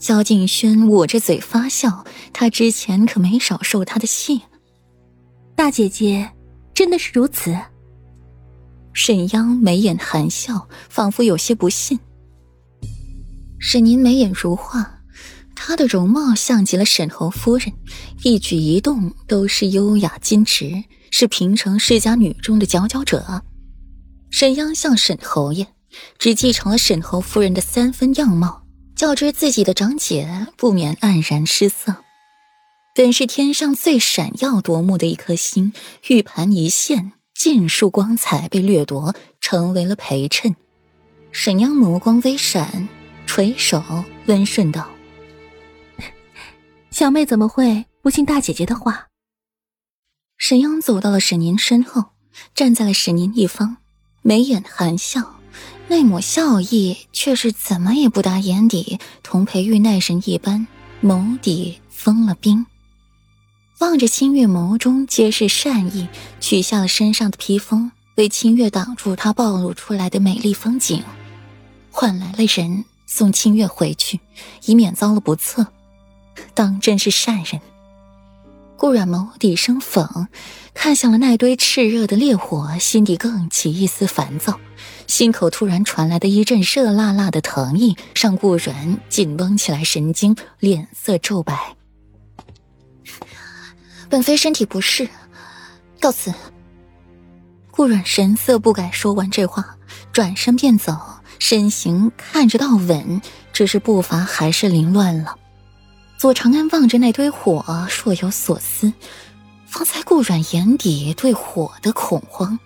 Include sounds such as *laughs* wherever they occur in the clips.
萧敬轩捂着嘴发笑，他之前可没少受他的气。大姐姐，真的是如此？沈央眉眼含笑，仿佛有些不信。沈宁眉眼如画，她的容貌像极了沈侯夫人，一举一动都是优雅矜持，是平城世家女中的佼佼者。沈央像沈侯爷，只继承了沈侯夫人的三分样貌。较之自己的长姐，不免黯然失色。本是天上最闪耀夺目的一颗星，玉盘一现，尽数光彩被掠夺，成为了陪衬。沈央眸光微闪，垂手温顺道：“ *laughs* 小妹怎么会不信大姐姐的话？”沈央走到了沈宁身后，站在了沈宁一方，眉眼含笑。那抹笑意却是怎么也不达眼底，同裴玉奈神一般，眸底封了冰。望着清月眸中皆是善意，取下了身上的披风，为清月挡住他暴露出来的美丽风景，换来了人送清月回去，以免遭了不测。当真是善人。顾阮眸底生讽，看向了那堆炽热的烈火，心底更起一丝烦躁，心口突然传来的一阵热辣辣的疼意，让顾阮紧绷起来神经，脸色骤白。本妃身体不适，告辞。顾阮神色不改，说完这话，转身便走，身形看着倒稳，只是步伐还是凌乱了。左长安望着那堆火，若有所思。方才顾阮眼底对火的恐慌，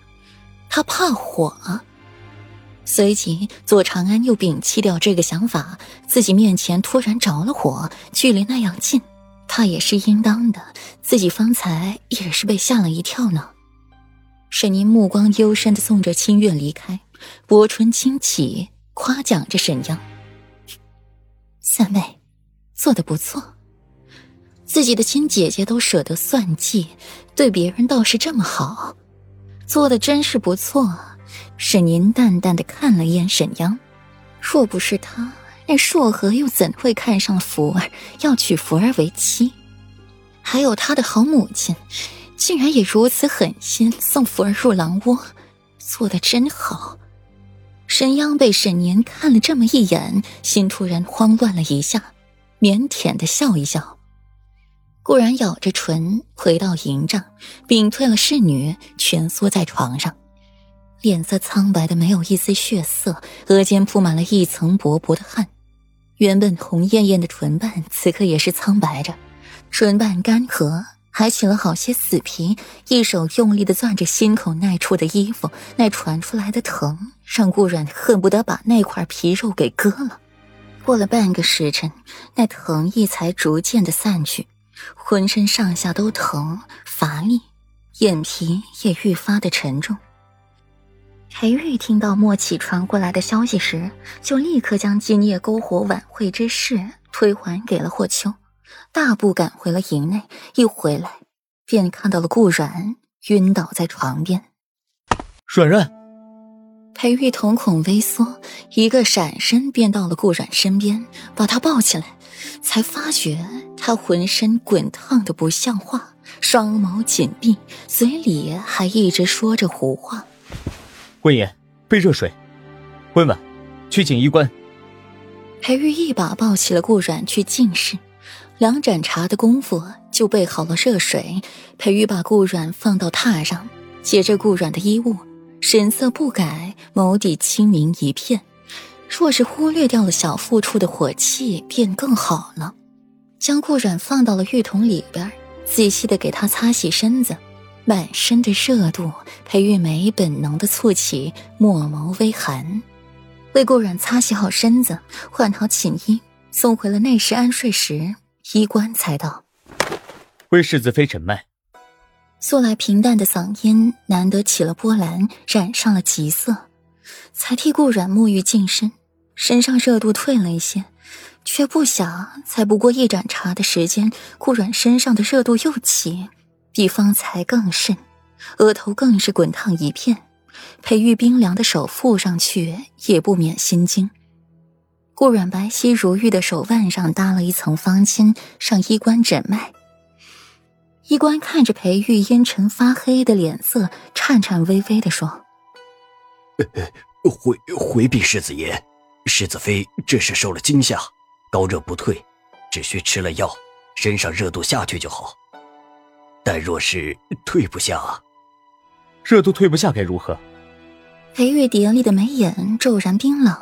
他怕火。随即，左长安又摒弃掉这个想法。自己面前突然着了火，距离那样近，他也是应当的。自己方才也是被吓了一跳呢。沈宁目光幽深的送着清月离开，薄唇轻启，夸奖着沈阳三妹。做的不错，自己的亲姐姐都舍得算计，对别人倒是这么好，做的真是不错。沈宁淡淡的看了一眼沈央，若不是他，那硕和又怎会看上了福儿，要娶福儿为妻？还有他的好母亲，竟然也如此狠心送福儿入狼窝，做的真好。沈央被沈宁看了这么一眼，心突然慌乱了一下。腼腆的笑一笑，顾然咬着唇回到营帐，屏退了侍女，蜷缩在床上，脸色苍白的没有一丝血色，额间铺满了一层薄薄的汗。原本红艳艳的唇瓣，此刻也是苍白着，唇瓣干涸，还起了好些死皮。一手用力的攥着心口那处的衣服，那传出来的疼，让顾然恨不得把那块皮肉给割了。过了半个时辰，那疼意才逐渐的散去，浑身上下都疼乏力，眼皮也愈发的沉重。裴玉听到莫启传过来的消息时，就立刻将今夜篝火晚会之事推还给了霍秋，大步赶回了营内。一回来，便看到了顾阮晕倒在床边。阮阮。裴玉瞳孔微缩，一个闪身便到了顾阮身边，把他抱起来，才发觉他浑身滚烫的不像话，双眸紧闭，嘴里还一直说着胡话。温言，备热水。温婉，去锦衣关。裴玉一把抱起了顾阮去进室，两盏茶的功夫就备好了热水。裴玉把顾阮放到榻上，解着顾阮的衣物。神色不改，眸底清明一片。若是忽略掉了小腹处的火气，便更好了。将顾阮放到了浴桶里边，仔细的给他擦洗身子，满身的热度。裴玉梅本能的蹙起，墨眸微寒。为顾阮擦洗好身子，换好寝衣，送回了内室安睡时，衣冠才道：“为世子妃诊脉。”素来平淡的嗓音难得起了波澜，染上了急色，才替顾阮沐浴净身，身上热度退了一些，却不想才不过一盏茶的时间，顾阮身上的热度又起，比方才更甚，额头更是滚烫一片，裴玉冰凉的手覆上去也不免心惊。顾阮白皙如玉的手腕上搭了一层方巾，上衣冠诊脉。医官看着裴玉阴沉发黑的脸色，颤颤巍巍的说：“回回禀世子爷，世子妃这是受了惊吓，高热不退，只需吃了药，身上热度下去就好。但若是退不下，热度退不下该如何？”裴玉叠立的眉眼骤然冰冷。